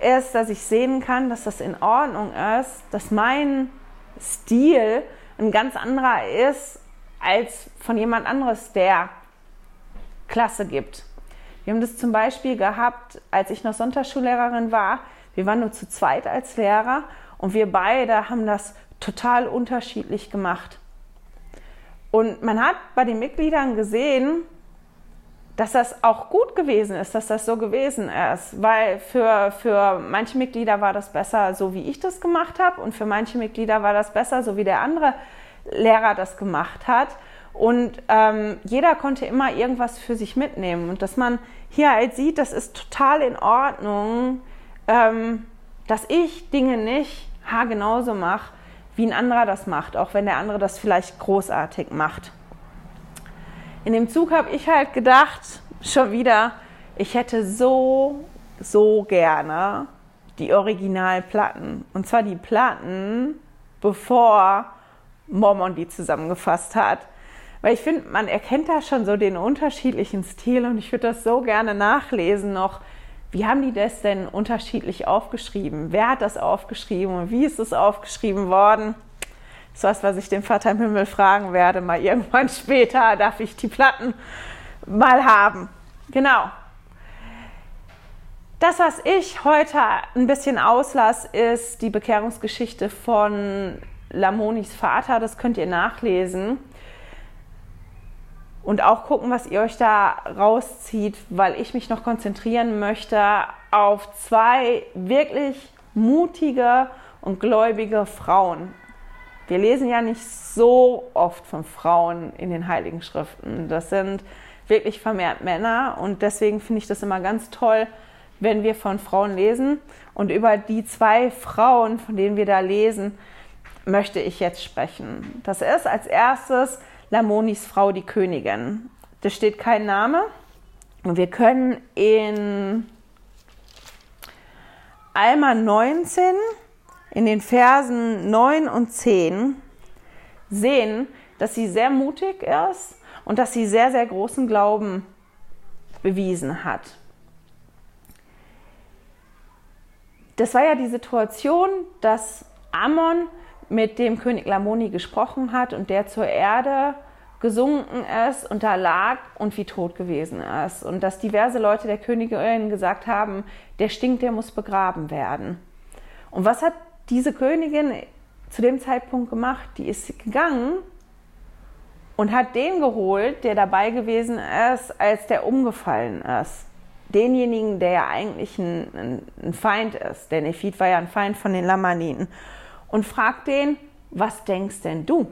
ist, dass ich sehen kann, dass das in Ordnung ist, dass mein Stil ein ganz anderer ist als von jemand anderes, der Klasse gibt. Wir haben das zum Beispiel gehabt, als ich noch Sonntagsschullehrerin war. Wir waren nur zu zweit als Lehrer und wir beide haben das total unterschiedlich gemacht. Und man hat bei den Mitgliedern gesehen, dass das auch gut gewesen ist, dass das so gewesen ist, weil für, für manche Mitglieder war das besser, so wie ich das gemacht habe und für manche Mitglieder war das besser, so wie der andere Lehrer das gemacht hat. Und ähm, jeder konnte immer irgendwas für sich mitnehmen. Und dass man hier halt sieht, das ist total in Ordnung, ähm, dass ich Dinge nicht haargenauso mache, wie ein anderer das macht, auch wenn der andere das vielleicht großartig macht. In dem Zug habe ich halt gedacht, schon wieder, ich hätte so, so gerne die Originalplatten. Und zwar die Platten, bevor Mormon die zusammengefasst hat. Weil ich finde, man erkennt da schon so den unterschiedlichen Stil und ich würde das so gerne nachlesen noch. Wie haben die das denn unterschiedlich aufgeschrieben? Wer hat das aufgeschrieben und wie ist es aufgeschrieben worden? Das ist was, was ich den Vater im Himmel fragen werde. Mal irgendwann später darf ich die Platten mal haben. Genau. Das, was ich heute ein bisschen auslasse, ist die Bekehrungsgeschichte von Lamonis Vater. Das könnt ihr nachlesen und auch gucken, was ihr euch da rauszieht, weil ich mich noch konzentrieren möchte auf zwei wirklich mutige und gläubige Frauen. Wir lesen ja nicht so oft von Frauen in den Heiligen Schriften. Das sind wirklich vermehrt Männer und deswegen finde ich das immer ganz toll, wenn wir von Frauen lesen. Und über die zwei Frauen, von denen wir da lesen, möchte ich jetzt sprechen. Das ist als erstes Lamonis Frau, die Königin. Da steht kein Name. Und wir können in Alma 19, in den Versen 9 und 10 sehen, dass sie sehr mutig ist und dass sie sehr, sehr großen Glauben bewiesen hat. Das war ja die Situation, dass Ammon mit dem König Lamoni gesprochen hat und der zur Erde gesunken ist und da lag und wie tot gewesen ist. Und dass diverse Leute der Königin gesagt haben, der stinkt, der muss begraben werden. Und was hat diese Königin zu dem Zeitpunkt gemacht? Die ist gegangen und hat den geholt, der dabei gewesen ist, als der umgefallen ist. Denjenigen, der ja eigentlich ein, ein Feind ist. Der Nephit war ja ein Feind von den Lamaniten. Und fragt den, was denkst denn du?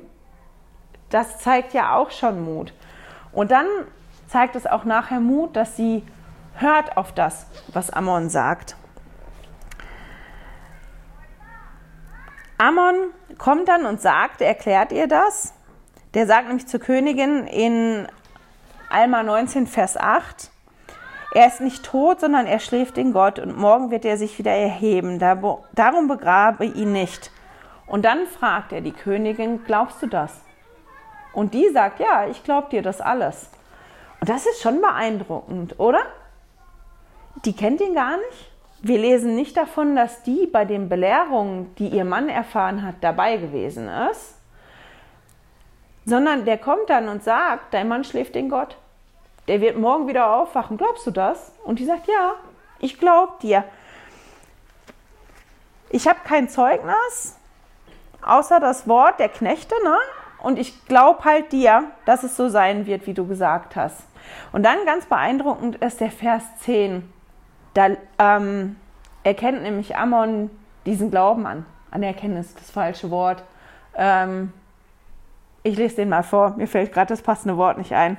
Das zeigt ja auch schon Mut. Und dann zeigt es auch nachher Mut, dass sie hört auf das, was Ammon sagt. Ammon kommt dann und sagt, erklärt ihr das. Der sagt nämlich zur Königin in Alma 19, Vers 8, er ist nicht tot, sondern er schläft in Gott und morgen wird er sich wieder erheben. Darum begrabe ihn nicht. Und dann fragt er die Königin, glaubst du das? Und die sagt, ja, ich glaube dir das alles. Und das ist schon beeindruckend, oder? Die kennt ihn gar nicht. Wir lesen nicht davon, dass die bei den Belehrungen, die ihr Mann erfahren hat, dabei gewesen ist, sondern der kommt dann und sagt, dein Mann schläft in Gott. Der wird morgen wieder aufwachen. Glaubst du das? Und die sagt, ja, ich glaube dir. Ich habe kein Zeugnis, außer das Wort der Knechte, ne? Und ich glaube halt dir, dass es so sein wird, wie du gesagt hast. Und dann ganz beeindruckend ist der Vers 10. Da ähm, erkennt nämlich Ammon diesen Glauben an. Anerkennen ist das falsche Wort. Ähm, ich lese den mal vor. Mir fällt gerade das passende Wort nicht ein.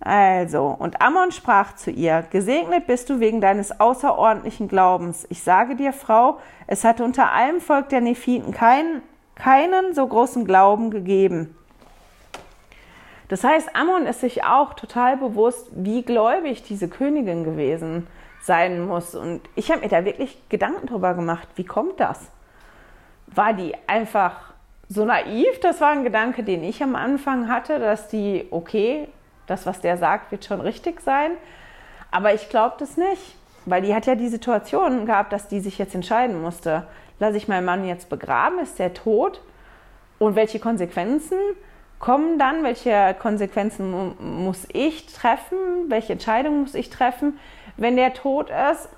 Also, und Ammon sprach zu ihr, Gesegnet bist du wegen deines außerordentlichen Glaubens. Ich sage dir, Frau, es hat unter allem Volk der Nephiten keinen, keinen so großen Glauben gegeben. Das heißt, Ammon ist sich auch total bewusst, wie gläubig diese Königin gewesen sein muss. Und ich habe mir da wirklich Gedanken drüber gemacht, wie kommt das? War die einfach so naiv? Das war ein Gedanke, den ich am Anfang hatte, dass die, okay, das, was der sagt, wird schon richtig sein. Aber ich glaube das nicht, weil die hat ja die Situation gehabt, dass die sich jetzt entscheiden musste. Lasse ich meinen Mann jetzt begraben? Ist der tot? Und welche Konsequenzen kommen dann? Welche Konsequenzen muss ich treffen? Welche Entscheidung muss ich treffen, wenn der tot ist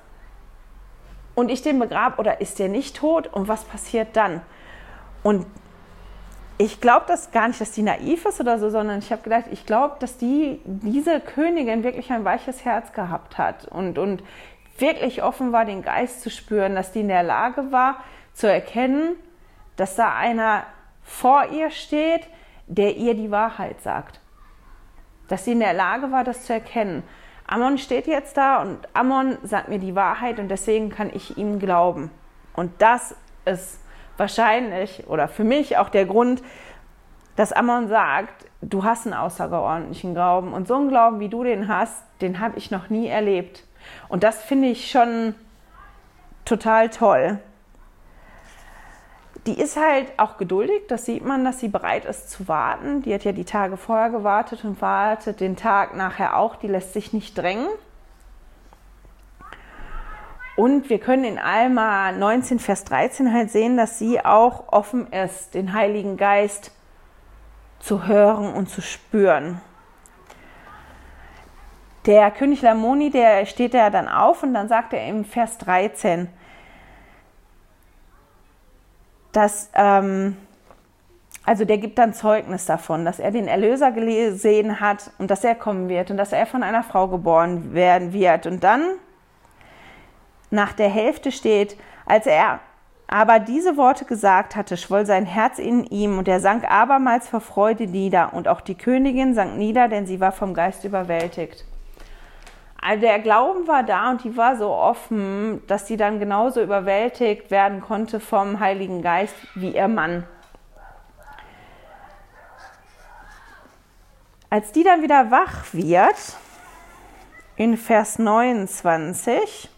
und ich den begrabe? Oder ist der nicht tot? Und was passiert dann? Und ich glaube das gar nicht, dass die naiv ist oder so, sondern ich habe gedacht, ich glaube, dass die, diese Königin wirklich ein weiches Herz gehabt hat und, und wirklich offen war, den Geist zu spüren, dass die in der Lage war, zu erkennen, dass da einer vor ihr steht, der ihr die Wahrheit sagt. Dass sie in der Lage war, das zu erkennen. Ammon steht jetzt da und Ammon sagt mir die Wahrheit und deswegen kann ich ihm glauben. Und das ist wahrscheinlich oder für mich auch der Grund, dass Ammon sagt, du hast einen außerordentlichen Glauben und so einen Glauben, wie du den hast, den habe ich noch nie erlebt. Und das finde ich schon total toll die ist halt auch geduldig, das sieht man, dass sie bereit ist zu warten. Die hat ja die Tage vorher gewartet und wartet den Tag nachher auch, die lässt sich nicht drängen. Und wir können in Alma 19, Vers 13 halt sehen, dass sie auch offen ist, den Heiligen Geist zu hören und zu spüren. Der König Lamoni, der steht ja dann auf und dann sagt er im Vers 13, dass, ähm, also der gibt dann Zeugnis davon, dass er den Erlöser gesehen hat und dass er kommen wird und dass er von einer Frau geboren werden wird. Und dann nach der Hälfte steht, als er aber diese Worte gesagt hatte, schwoll sein Herz in ihm und er sank abermals vor Freude nieder und auch die Königin sank nieder, denn sie war vom Geist überwältigt. Also der Glauben war da und die war so offen, dass sie dann genauso überwältigt werden konnte vom Heiligen Geist wie ihr Mann. Als die dann wieder wach wird, in Vers 29,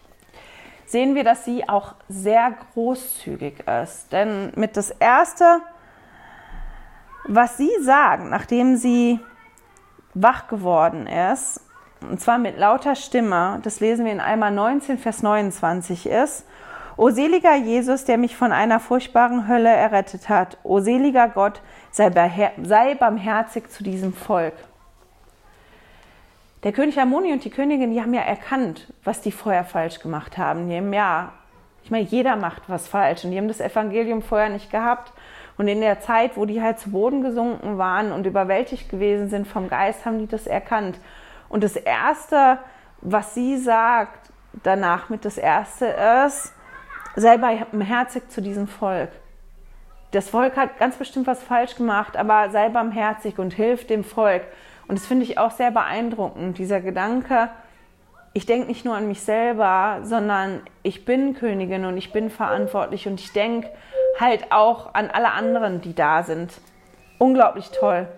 sehen wir, dass sie auch sehr großzügig ist. Denn mit das Erste, was sie sagt, nachdem sie wach geworden ist, und zwar mit lauter Stimme, das lesen wir in Alma 19, Vers 29 ist, O seliger Jesus, der mich von einer furchtbaren Hölle errettet hat, o seliger Gott, sei, sei barmherzig zu diesem Volk. Der König Ammoni und die Königin, die haben ja erkannt, was die vorher falsch gemacht haben. Die haben ja Ich meine, jeder macht was falsch und die haben das Evangelium vorher nicht gehabt. Und in der Zeit, wo die halt zu Boden gesunken waren und überwältigt gewesen sind vom Geist, haben die das erkannt. Und das Erste, was sie sagt danach mit das Erste ist, sei barmherzig zu diesem Volk. Das Volk hat ganz bestimmt was falsch gemacht, aber sei barmherzig und hilf dem Volk. Und das finde ich auch sehr beeindruckend, dieser Gedanke, ich denke nicht nur an mich selber, sondern ich bin Königin und ich bin verantwortlich und ich denke halt auch an alle anderen, die da sind. Unglaublich toll.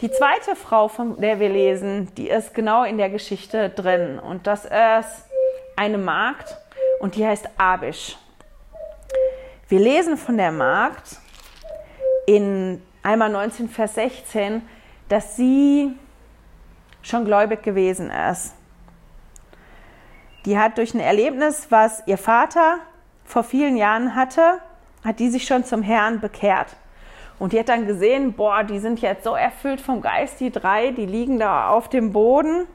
Die zweite Frau, von der wir lesen, die ist genau in der Geschichte drin. Und das ist eine Magd und die heißt Abisch. Wir lesen von der Magd in einmal 19, Vers 16, dass sie schon gläubig gewesen ist. Die hat durch ein Erlebnis, was ihr Vater vor vielen Jahren hatte, hat die sich schon zum Herrn bekehrt. Und die hat dann gesehen, boah, die sind jetzt so erfüllt vom Geist, die drei, die liegen da auf dem Boden.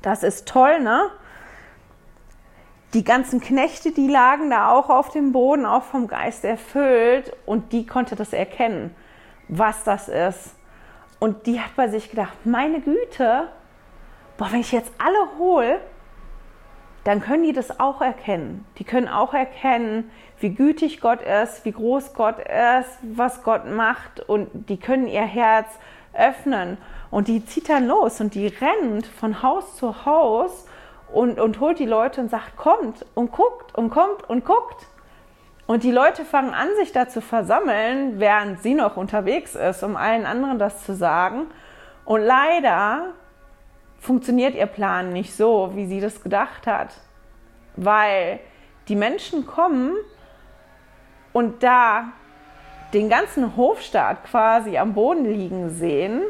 Das ist toll, ne? Die ganzen Knechte, die lagen da auch auf dem Boden, auch vom Geist erfüllt. Und die konnte das erkennen, was das ist. Und die hat bei sich gedacht, meine Güte, boah, wenn ich jetzt alle hole, dann können die das auch erkennen. Die können auch erkennen, wie gütig Gott ist, wie groß Gott ist, was Gott macht und die können ihr Herz öffnen. Und die zieht dann los und die rennt von Haus zu Haus und, und holt die Leute und sagt, kommt und guckt und kommt und guckt. Und die Leute fangen an, sich da zu versammeln, während sie noch unterwegs ist, um allen anderen das zu sagen. Und leider funktioniert ihr Plan nicht so, wie sie das gedacht hat. Weil die Menschen kommen und da den ganzen Hofstaat quasi am Boden liegen sehen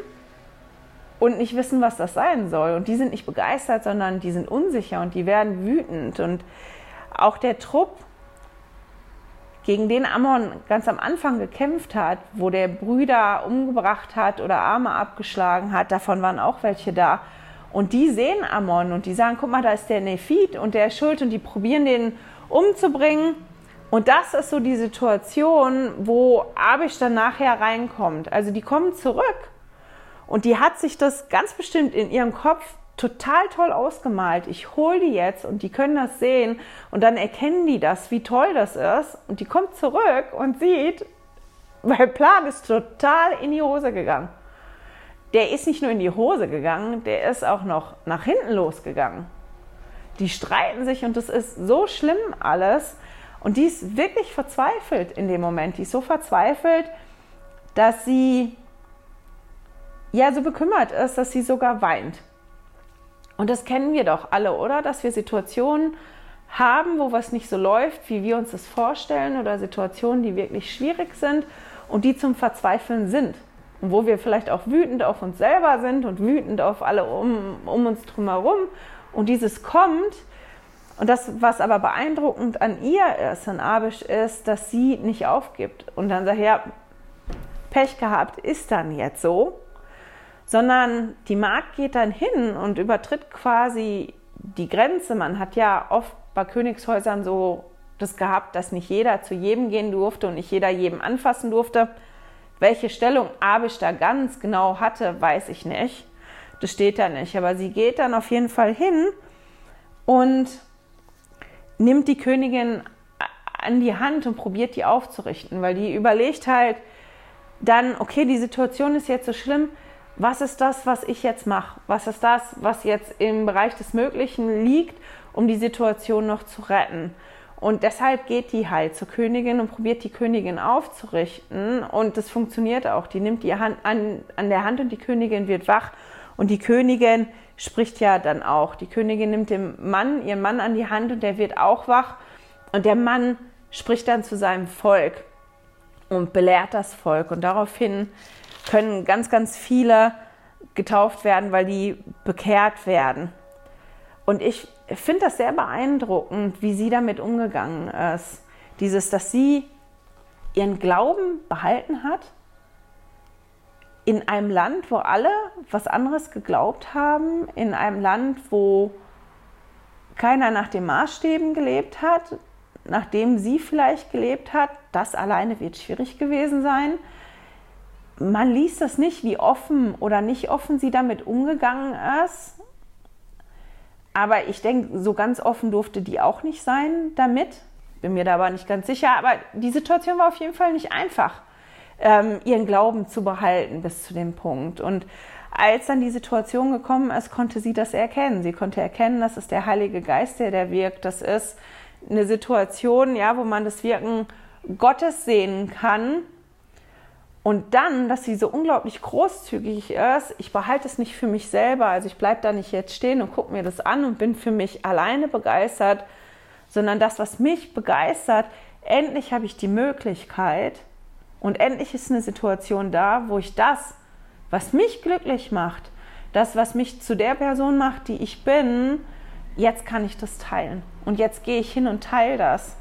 und nicht wissen, was das sein soll. Und die sind nicht begeistert, sondern die sind unsicher und die werden wütend. Und auch der Trupp, gegen den Ammon ganz am Anfang gekämpft hat, wo der Brüder umgebracht hat oder Arme abgeschlagen hat, davon waren auch welche da. Und die sehen Ammon und die sagen, guck mal, da ist der Nephit und der ist schuld und die probieren den umzubringen. Und das ist so die Situation, wo Abish dann nachher reinkommt. Also die kommen zurück und die hat sich das ganz bestimmt in ihrem Kopf total toll ausgemalt. Ich hole die jetzt und die können das sehen und dann erkennen die das, wie toll das ist. Und die kommt zurück und sieht, mein Plan ist total in die Hose gegangen der ist nicht nur in die Hose gegangen, der ist auch noch nach hinten losgegangen. Die streiten sich und das ist so schlimm alles. Und die ist wirklich verzweifelt in dem Moment. Die ist so verzweifelt, dass sie ja so bekümmert ist, dass sie sogar weint. Und das kennen wir doch alle, oder? Dass wir Situationen haben, wo was nicht so läuft, wie wir uns das vorstellen, oder Situationen, die wirklich schwierig sind und die zum Verzweifeln sind und wo wir vielleicht auch wütend auf uns selber sind und wütend auf alle um, um uns drumherum und dieses kommt. Und das, was aber beeindruckend an ihr ist, an Abisch, ist, dass sie nicht aufgibt und dann sagt, ja, Pech gehabt, ist dann jetzt so, sondern die Magd geht dann hin und übertritt quasi die Grenze. Man hat ja oft bei Königshäusern so das gehabt, dass nicht jeder zu jedem gehen durfte und nicht jeder jedem anfassen durfte. Welche Stellung Abisch da ganz genau hatte, weiß ich nicht. Das steht da nicht. Aber sie geht dann auf jeden Fall hin und nimmt die Königin an die Hand und probiert die aufzurichten, weil die überlegt halt dann, okay, die Situation ist jetzt so schlimm, was ist das, was ich jetzt mache? Was ist das, was jetzt im Bereich des Möglichen liegt, um die Situation noch zu retten? Und deshalb geht die halt zur Königin und probiert die Königin aufzurichten. Und das funktioniert auch. Die nimmt die Hand an, an der Hand und die Königin wird wach. Und die Königin spricht ja dann auch. Die Königin nimmt den Mann, ihren Mann an die Hand und der wird auch wach. Und der Mann spricht dann zu seinem Volk und belehrt das Volk. Und daraufhin können ganz, ganz viele getauft werden, weil die bekehrt werden. Und ich finde das sehr beeindruckend, wie sie damit umgegangen ist. Dieses, dass sie ihren Glauben behalten hat in einem Land, wo alle was anderes geglaubt haben, in einem Land, wo keiner nach den Maßstäben gelebt hat, nachdem sie vielleicht gelebt hat. Das alleine wird schwierig gewesen sein. Man liest das nicht, wie offen oder nicht offen sie damit umgegangen ist. Aber ich denke, so ganz offen durfte die auch nicht sein damit. Bin mir da aber nicht ganz sicher. Aber die Situation war auf jeden Fall nicht einfach, ähm, ihren Glauben zu behalten bis zu dem Punkt. Und als dann die Situation gekommen ist, konnte sie das erkennen. Sie konnte erkennen, das ist der Heilige Geist, der, der wirkt. Das ist eine Situation, ja, wo man das Wirken Gottes sehen kann. Und dann, dass sie so unglaublich großzügig ist, ich behalte es nicht für mich selber, also ich bleibe da nicht jetzt stehen und gucke mir das an und bin für mich alleine begeistert, sondern das, was mich begeistert, endlich habe ich die Möglichkeit und endlich ist eine Situation da, wo ich das, was mich glücklich macht, das, was mich zu der Person macht, die ich bin, jetzt kann ich das teilen. Und jetzt gehe ich hin und teile das.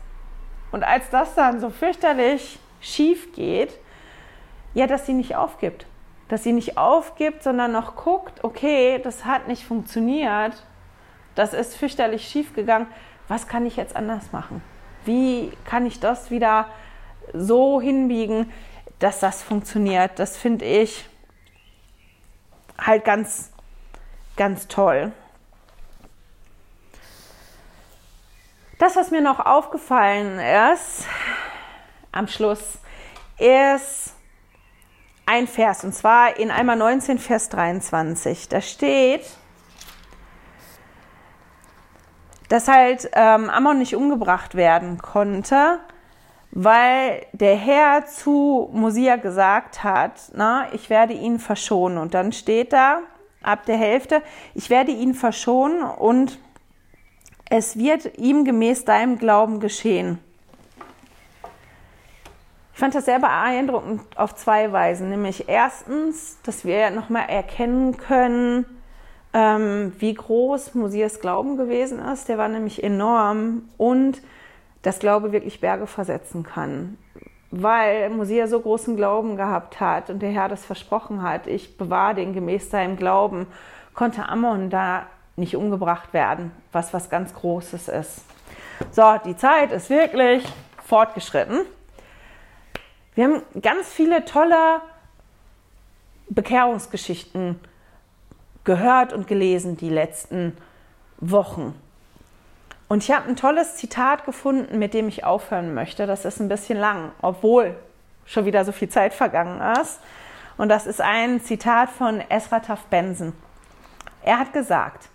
Und als das dann so fürchterlich schief geht, ja, dass sie nicht aufgibt. Dass sie nicht aufgibt, sondern noch guckt, okay, das hat nicht funktioniert, das ist fürchterlich schief gegangen, was kann ich jetzt anders machen? Wie kann ich das wieder so hinbiegen, dass das funktioniert? Das finde ich halt ganz, ganz toll. Das, was mir noch aufgefallen ist am Schluss, ist ein Vers, und zwar in einmal 19, Vers 23. Da steht, dass halt ähm, Ammon nicht umgebracht werden konnte, weil der Herr zu Mosia gesagt hat, na, ich werde ihn verschonen. Und dann steht da ab der Hälfte, ich werde ihn verschonen und es wird ihm gemäß deinem Glauben geschehen. Ich fand das sehr beeindruckend auf zwei Weisen. Nämlich erstens, dass wir nochmal erkennen können, ähm, wie groß Musias Glauben gewesen ist. Der war nämlich enorm und dass Glaube wirklich Berge versetzen kann. Weil Musia so großen Glauben gehabt hat und der Herr das versprochen hat, ich bewahre den gemäß seinem Glauben, konnte Ammon da nicht umgebracht werden, was was ganz Großes ist. So, die Zeit ist wirklich fortgeschritten. Wir haben ganz viele tolle Bekehrungsgeschichten gehört und gelesen die letzten Wochen. Und ich habe ein tolles Zitat gefunden, mit dem ich aufhören möchte. Das ist ein bisschen lang, obwohl schon wieder so viel Zeit vergangen ist. Und das ist ein Zitat von Esra Taft Benson. Er hat gesagt,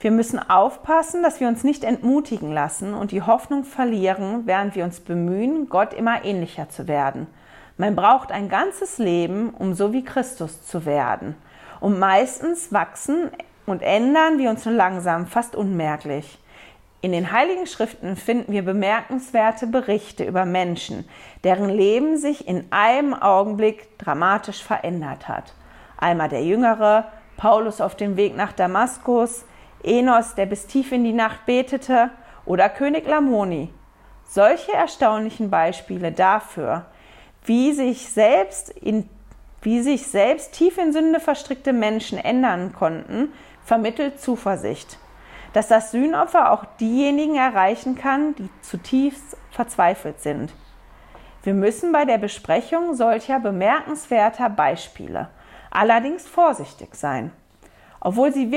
wir müssen aufpassen, dass wir uns nicht entmutigen lassen und die Hoffnung verlieren, während wir uns bemühen, Gott immer ähnlicher zu werden. Man braucht ein ganzes Leben, um so wie Christus zu werden. Und meistens wachsen und ändern wir uns nur langsam, fast unmerklich. In den Heiligen Schriften finden wir bemerkenswerte Berichte über Menschen, deren Leben sich in einem Augenblick dramatisch verändert hat. Einmal der Jüngere, Paulus auf dem Weg nach Damaskus, Enos, der bis tief in die Nacht betete, oder König Lamoni. Solche erstaunlichen Beispiele dafür, wie sich selbst in wie sich selbst tief in Sünde verstrickte Menschen ändern konnten, vermittelt Zuversicht, dass das Sühnopfer auch diejenigen erreichen kann, die zutiefst verzweifelt sind. Wir müssen bei der Besprechung solcher bemerkenswerter Beispiele allerdings vorsichtig sein. Obwohl sie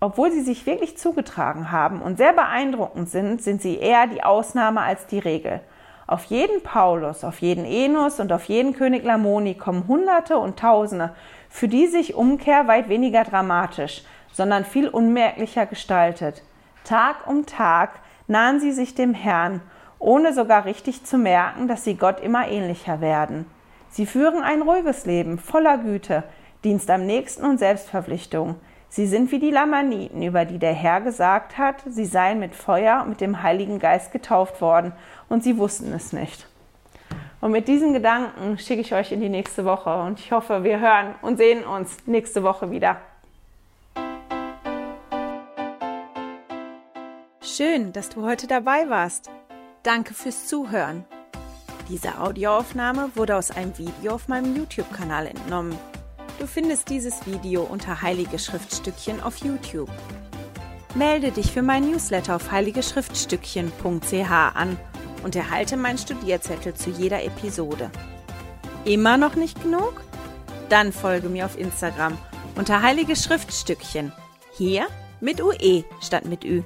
obwohl sie sich wirklich zugetragen haben und sehr beeindruckend sind, sind sie eher die Ausnahme als die Regel. Auf jeden Paulus, auf jeden Enos und auf jeden König Lamoni kommen Hunderte und Tausende, für die sich Umkehr weit weniger dramatisch, sondern viel unmerklicher gestaltet. Tag um Tag nahen sie sich dem Herrn, ohne sogar richtig zu merken, dass sie Gott immer ähnlicher werden. Sie führen ein ruhiges Leben, voller Güte, Dienst am Nächsten und Selbstverpflichtung. Sie sind wie die Lamaniten, über die der Herr gesagt hat, sie seien mit Feuer und mit dem Heiligen Geist getauft worden, und sie wussten es nicht. Und mit diesen Gedanken schicke ich euch in die nächste Woche und ich hoffe, wir hören und sehen uns nächste Woche wieder. Schön, dass du heute dabei warst. Danke fürs Zuhören. Diese Audioaufnahme wurde aus einem Video auf meinem YouTube-Kanal entnommen. Du findest dieses Video unter Heilige Schriftstückchen auf YouTube. Melde dich für meinen Newsletter auf heiligeschriftstückchen.ch an und erhalte meinen Studierzettel zu jeder Episode. Immer noch nicht genug? Dann folge mir auf Instagram unter Heilige Schriftstückchen. Hier mit UE statt mit Ü.